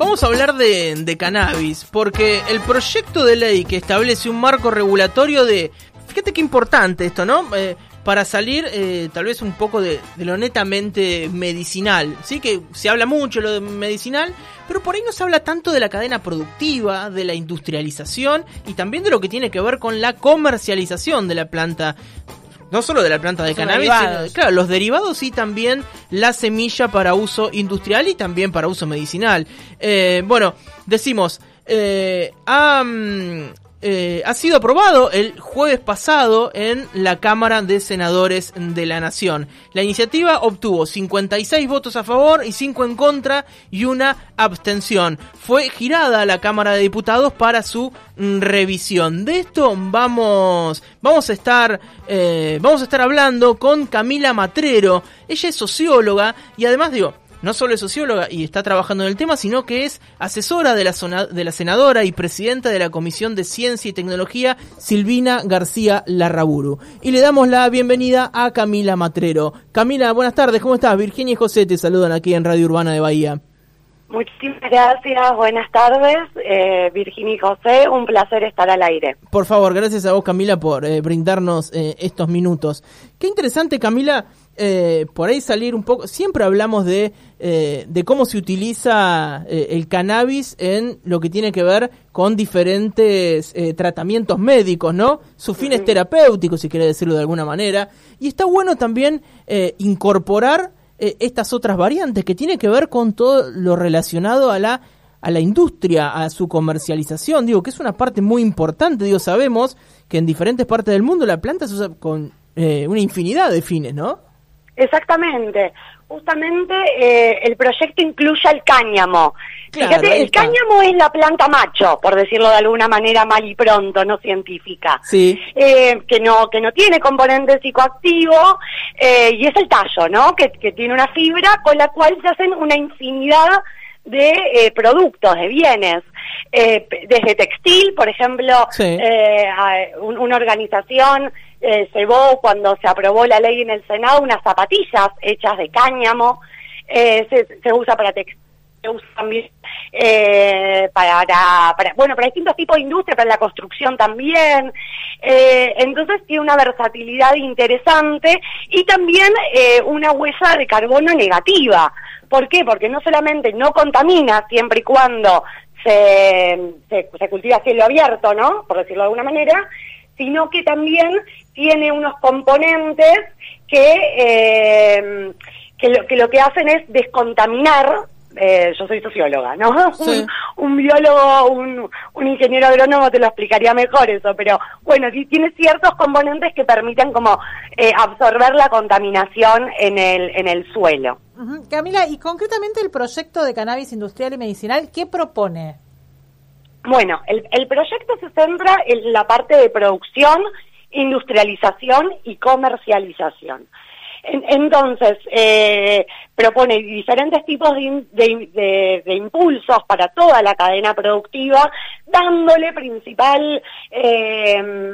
Vamos a hablar de, cannabis, porque el proyecto de ley que establece un marco regulatorio de... Fíjate qué importante esto, ¿no? Eh, para salir eh, tal vez un poco de, lo netamente medicinal. Sí que se habla mucho lo medicinal, pero por ahí no se habla tanto de la cadena productiva, de la industrialización y también de lo que tiene que ver con la comercialización de la planta no solo de la planta de cannabis, sino, claro, los derivados y también la semilla para uso industrial y también para uso medicinal. Eh, bueno, decimos, eh, eh, ha sido aprobado el jueves pasado en la Cámara de Senadores de la Nación. La iniciativa obtuvo 56 votos a favor y 5 en contra y una abstención. Fue girada a la Cámara de Diputados para su mm, revisión. De esto vamos, vamos a estar, eh, vamos a estar hablando con Camila Matrero. Ella es socióloga y además digo, no solo es socióloga y está trabajando en el tema, sino que es asesora de la, de la senadora y presidenta de la Comisión de Ciencia y Tecnología, Silvina García Larraburu. Y le damos la bienvenida a Camila Matrero. Camila, buenas tardes, ¿cómo estás? Virginia y José te saludan aquí en Radio Urbana de Bahía. Muchísimas gracias, buenas tardes, eh, Virginia y José, un placer estar al aire. Por favor, gracias a vos Camila por eh, brindarnos eh, estos minutos. Qué interesante Camila, eh, por ahí salir un poco, siempre hablamos de, eh, de cómo se utiliza eh, el cannabis en lo que tiene que ver con diferentes tratamientos médicos, ¿no? Sus fines terapéuticos, si quiere decirlo de alguna manera. Y está bueno también incorporar estas otras variantes que tiene que ver con todo lo relacionado a la a la industria, a su comercialización, digo, que es una parte muy importante, digo, sabemos que en diferentes partes del mundo la planta se usa con una infinidad de fines, ¿no? Exactamente. Justamente eh, el proyecto incluye el cáñamo. Fíjate, el cáñamo es la planta macho, por decirlo de alguna manera mal y pronto, no científica. Sí. Eh, que no que no tiene componente psicoactivo eh, y es el tallo, ¿no? Que, que tiene una fibra con la cual se hacen una infinidad de eh, productos, de bienes, eh, desde textil, por ejemplo, eh, una organización eh, llevó cuando se aprobó la ley en el Senado unas zapatillas hechas de cáñamo, se, se, usa para textil se usa también para, para, bueno, para distintos tipos de industria, para la construcción también. entonces tiene una versatilidad interesante y también una huella de carbono negativa. ¿Por qué? Porque no solamente no contamina siempre y cuando se, se, cultiva a cielo abierto, ¿no? Por decirlo de alguna manera, sino que también tiene unos componentes que, eh, que, lo, que lo que hacen es descontaminar eh, yo soy socióloga, ¿no? Un, biólogo, un, un, ingeniero agrónomo te lo explicaría mejor eso, pero bueno, sí tiene ciertos componentes que permiten como eh, absorber la contaminación en el, en el suelo. Camila, y concretamente el proyecto de cannabis industrial y medicinal, ¿qué propone? Bueno, el, el proyecto se centra en la parte de producción, industrialización y comercialización. Entonces, eh, propone diferentes tipos de, impulsos para toda la cadena productiva, dándole principal eh,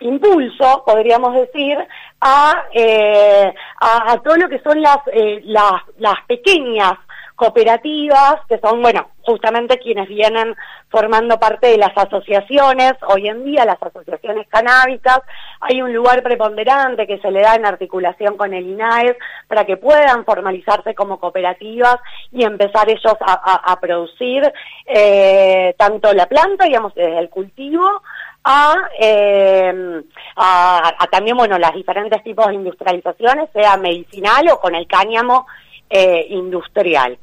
impulso, podríamos decir, a, eh, a, todo lo que son las, las, las pequeñas cooperativas, que son, bueno, justamente quienes vienen formando parte de las asociaciones, hoy en día las asociaciones canábicas, hay un lugar preponderante que se le da en articulación con el INAES para que puedan formalizarse como cooperativas y empezar ellos a, producir eh, tanto la planta, digamos, desde el cultivo, a, a, también, bueno, las diferentes tipos de industrializaciones, sea medicinal o con el cáñamo eh, industrial.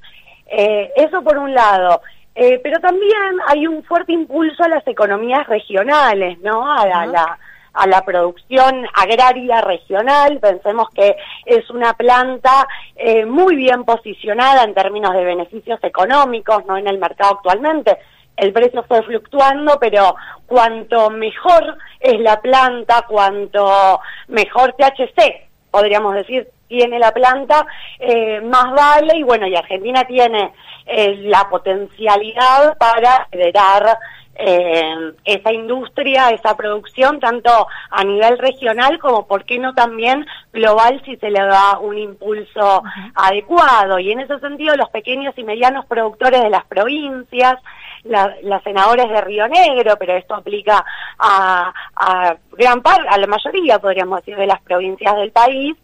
Eh, eso por un lado. Eh, pero también hay un fuerte impulso a las economías regionales, ¿no? A la, a la producción agraria regional. Pensemos que es una planta eh, muy bien posicionada en términos de beneficios económicos, no en el mercado actualmente. El precio fue fluctuando, pero cuanto mejor es la planta, cuanto mejor THC, podríamos decir, tiene la planta, eh, más vale y bueno, y Argentina tiene eh, la potencialidad para generar eh, esa industria, esa producción, tanto a nivel regional como, ¿por qué no también global si se le da un impulso adecuado? Y en ese sentido, los pequeños y medianos productores de las provincias, la, las senadores de Río Negro, pero esto aplica a, a gran parte, a la mayoría, podríamos decir, de las provincias del país,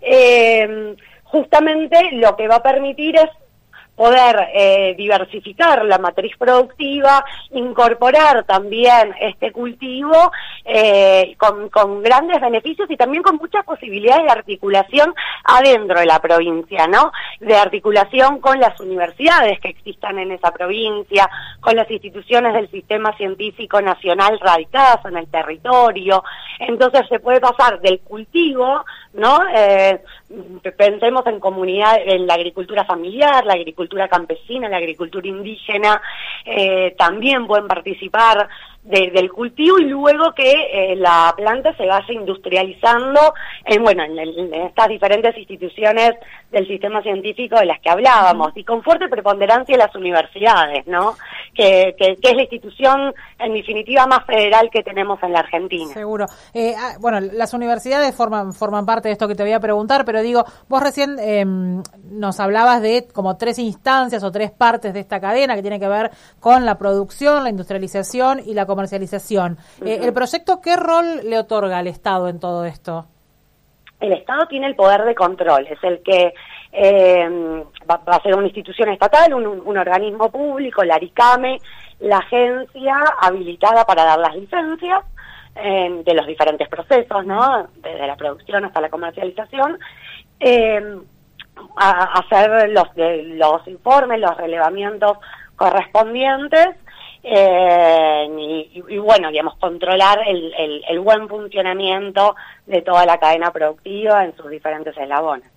eh, justamente lo que va a permitir es poder eh, diversificar la matriz productiva, incorporar también este cultivo eh, con, grandes beneficios y también con muchas posibilidades de articulación adentro de la provincia, ¿no? De articulación con las universidades que existan en esa provincia, con las instituciones del sistema científico nacional radicadas en el territorio. Entonces se puede pasar del cultivo, ¿no? Eh, pensemos en comunidad, en la agricultura familiar, la agricultura campesina, la agricultura indígena, eh, también pueden participar del cultivo y luego que eh, la planta se vaya industrializando en, bueno, en, estas diferentes instituciones del sistema científico de las que hablábamos y con fuerte preponderancia las universidades, ¿no? Que, que, es la institución en definitiva más federal que tenemos en la Argentina. Seguro. Eh, ah, bueno, las universidades forman, forman parte de esto que te voy a preguntar, pero digo, vos recién em, nos hablabas de como tres instancias o tres partes de esta cadena que tiene que ver con la producción, la industrialización y la comercialización. Eh, ¿El proyecto qué rol le otorga al Estado en todo esto? El Estado tiene el poder de control, es el que eh, va, a ser una institución estatal, un, organismo público, la ARICAME, la agencia habilitada para dar las licencias eh, de los diferentes procesos, ¿no? Desde la producción hasta la comercialización. a hacer los, los informes, los relevamientos correspondientes y, bueno, digamos, controlar el, el, buen funcionamiento de toda la cadena productiva en sus diferentes eslabones.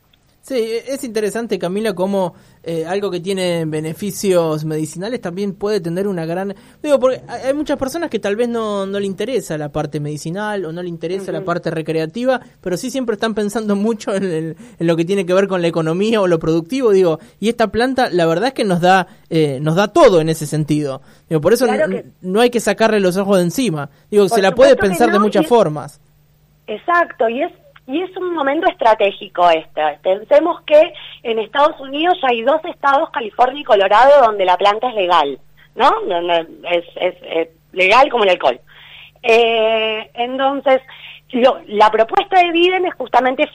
Sí, es interesante, Camila, cómo eh, algo que tiene beneficios medicinales también puede tener una gran... Digo, porque hay muchas personas que tal vez no, no le interesa la parte medicinal o no le interesa la parte recreativa, pero sí siempre están pensando mucho en, lo que tiene que ver con la economía o lo productivo, digo, y esta planta la verdad es que nos da, eh, nos da todo en ese sentido. Digo, por eso no, hay que sacarle los ojos de encima. Digo, se la puede pensar de muchas formas. Exacto, y es y es un momento estratégico este. Pensemos que en Estados Unidos hay dos estados, California y Colorado, donde la planta es legal, ¿no? Es, es, legal como el alcohol. Eh, entonces, la propuesta de Biden es justamente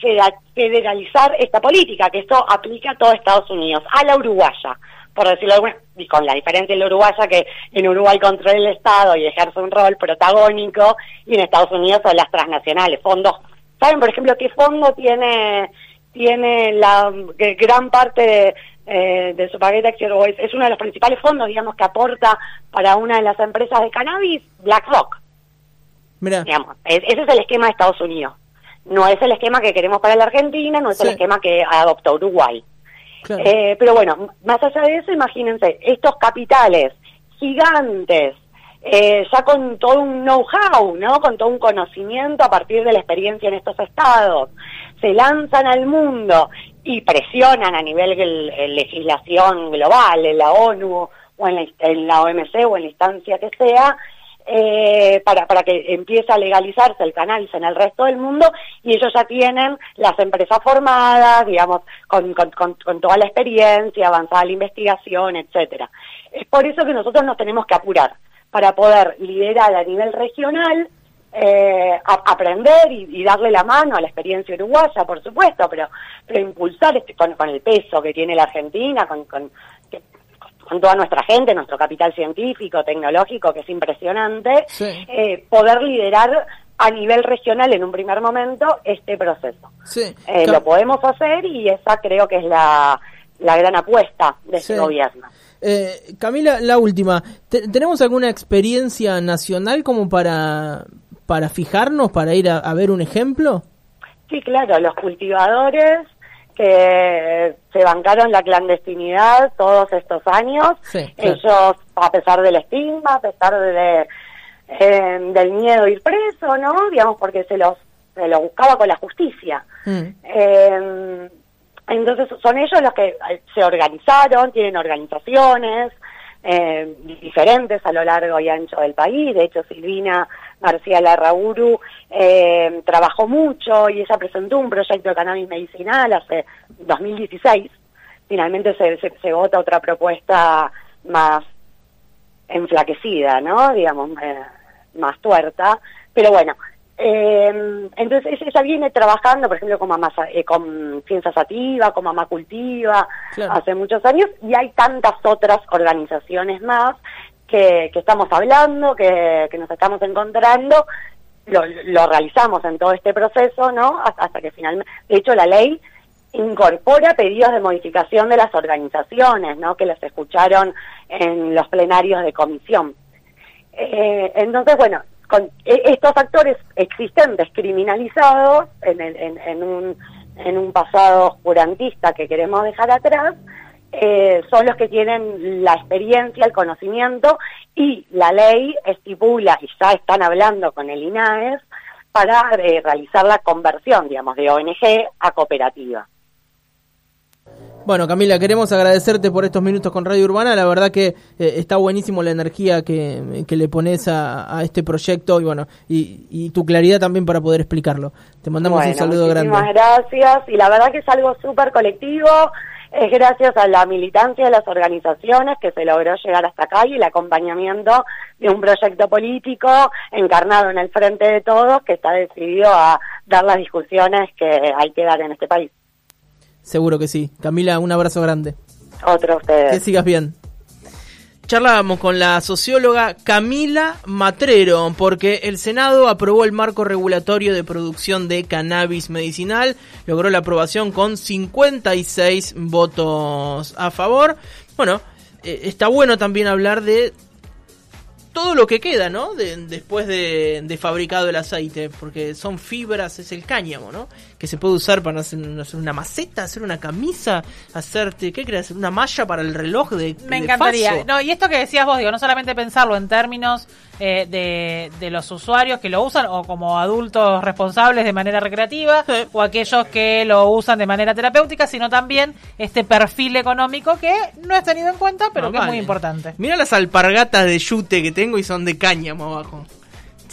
federalizar esta política, que esto aplica a todo Estados Unidos, a la uruguaya, por decirlo alguna, y con la diferencia en la uruguaya que en Uruguay controla el Estado y ejerce un rol protagónico, y en Estados Unidos son las transnacionales, fondos ¿Saben, por ejemplo, qué fondo tiene tiene la gran parte de, eh, de su paquete Es uno de los principales fondos, digamos, que aporta para una de las empresas de cannabis, BlackRock. Mira. Digamos, ese es el esquema de Estados Unidos. No es el esquema que queremos para la Argentina, no es el esquema que adoptó Uruguay. Eh, pero bueno, más allá de eso, imagínense, estos capitales gigantes eh, ya con todo un know-how, ¿no? Con todo un conocimiento a partir de la experiencia en estos estados, se lanzan al mundo y presionan a nivel de legislación global, en la ONU o en la, OMC o en la instancia que sea, eh, para, para que empiece a legalizarse el cannabis en el resto del mundo y ellos ya tienen las empresas formadas, digamos, con, con, con toda la experiencia, avanzada la investigación, etcétera. Es por eso que nosotros nos tenemos que apurar para poder liderar a nivel regional, eh, aprender y, darle la mano a la experiencia uruguaya, por supuesto, pero, pero impulsar este, con, el peso que tiene la Argentina, con, con, con toda nuestra gente, nuestro capital científico, tecnológico, que es impresionante, eh, poder liderar a nivel regional en un primer momento este proceso. Eh, lo podemos hacer y esa creo que es la, la gran apuesta de este gobierno. Eh, Camila, la última. ¿Tenemos alguna experiencia nacional como para, para fijarnos, para ir a, ver un ejemplo? Sí, claro, los cultivadores que se bancaron la clandestinidad todos estos años, ellos, a pesar del estigma, a pesar de, eh, del miedo a ir preso, ¿no? Digamos, porque se los, se los buscaba con la justicia. Mm. Eh, entonces son ellos los que eh, se organizaron, tienen organizaciones, eh, diferentes a lo largo y ancho del país. De hecho, Silvina García Larrauru eh, trabajó mucho y ella presentó un proyecto de cannabis medicinal hace 2016. Finalmente se, se, vota otra propuesta más enflaquecida, ¿no? Digamos, eh, más tuerta. Pero bueno, eh, entonces ella viene trabajando, por ejemplo, con, mamá, eh, con Ciencia Sativa, con Mamá Cultiva, hace muchos años, y hay tantas otras organizaciones más que, que estamos hablando, que, que nos estamos encontrando, lo, lo, realizamos en todo este proceso, ¿no? Hasta, hasta que finalmente, de hecho, la ley incorpora pedidos de modificación de las organizaciones, ¿no? Que los escucharon en los plenarios de comisión. Eh, entonces, bueno, con e, estos actores existentes criminalizados en, en, un, en un pasado oscurantista que queremos dejar atrás, eh, son los que tienen la experiencia, el conocimiento y la ley estipula, y ya están hablando con el INAES, para eh, realizar la conversión, digamos, de ONG a cooperativa. Bueno, Camila, queremos agradecerte por estos minutos con Radio Urbana. La verdad que eh, está buenísimo la energía que, le pones a, este proyecto y bueno, y, tu claridad también para poder explicarlo. Te mandamos un saludo grande. Muchísimas gracias. Y la verdad que es algo súper colectivo. Es gracias a la militancia de las organizaciones que se logró llegar hasta acá y el acompañamiento de un proyecto político encarnado en el frente de todos que está decidido a dar las discusiones que hay que dar en este país. Seguro que sí. Camila, un abrazo grande. Otro a ustedes. Que sigas bien. Charlábamos con la socióloga Camila Matrero porque el Senado aprobó el marco regulatorio de producción de cannabis medicinal, logró la aprobación con 56 votos a favor. Bueno, eh, está bueno también hablar de todo lo que queda, ¿no? después de, de, fabricado el aceite, porque son fibras, es el cáñamo, ¿no? Que se puede usar para hacer, una maceta, hacer una camisa, hacerte, ¿qué crees? Una malla para el reloj de Me encantaría. No, y esto que decías vos, digo, no solamente pensarlo en términos eh, de, de, los usuarios que lo usan o como adultos responsables de manera recreativa o aquellos que lo usan de manera terapéutica, sino también este perfil económico que no es tenido en cuenta, pero que es muy importante. Mira las alpargatas de yute que tengo y son de cáñamo abajo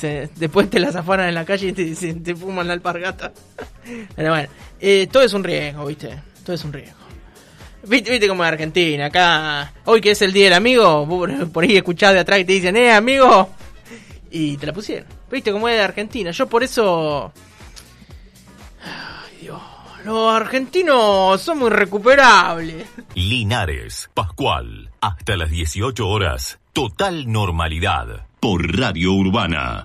después te las afanan en la calle y te, te fuman la alpargata. Pero bueno, eh, todo es un riesgo, ¿viste? Todo es un riesgo. ¿Viste, viste como en Argentina? Acá, hoy que es el día del amigo, por, ahí escuchás de atrás y te dicen, eh, amigo. Y te la pusieron. ¿Viste cómo es Argentina? Yo por eso... Ay, Dios. Los argentinos son muy recuperables. Linares, Pascual, hasta las 18 horas. Total normalidad por Radio Urbana.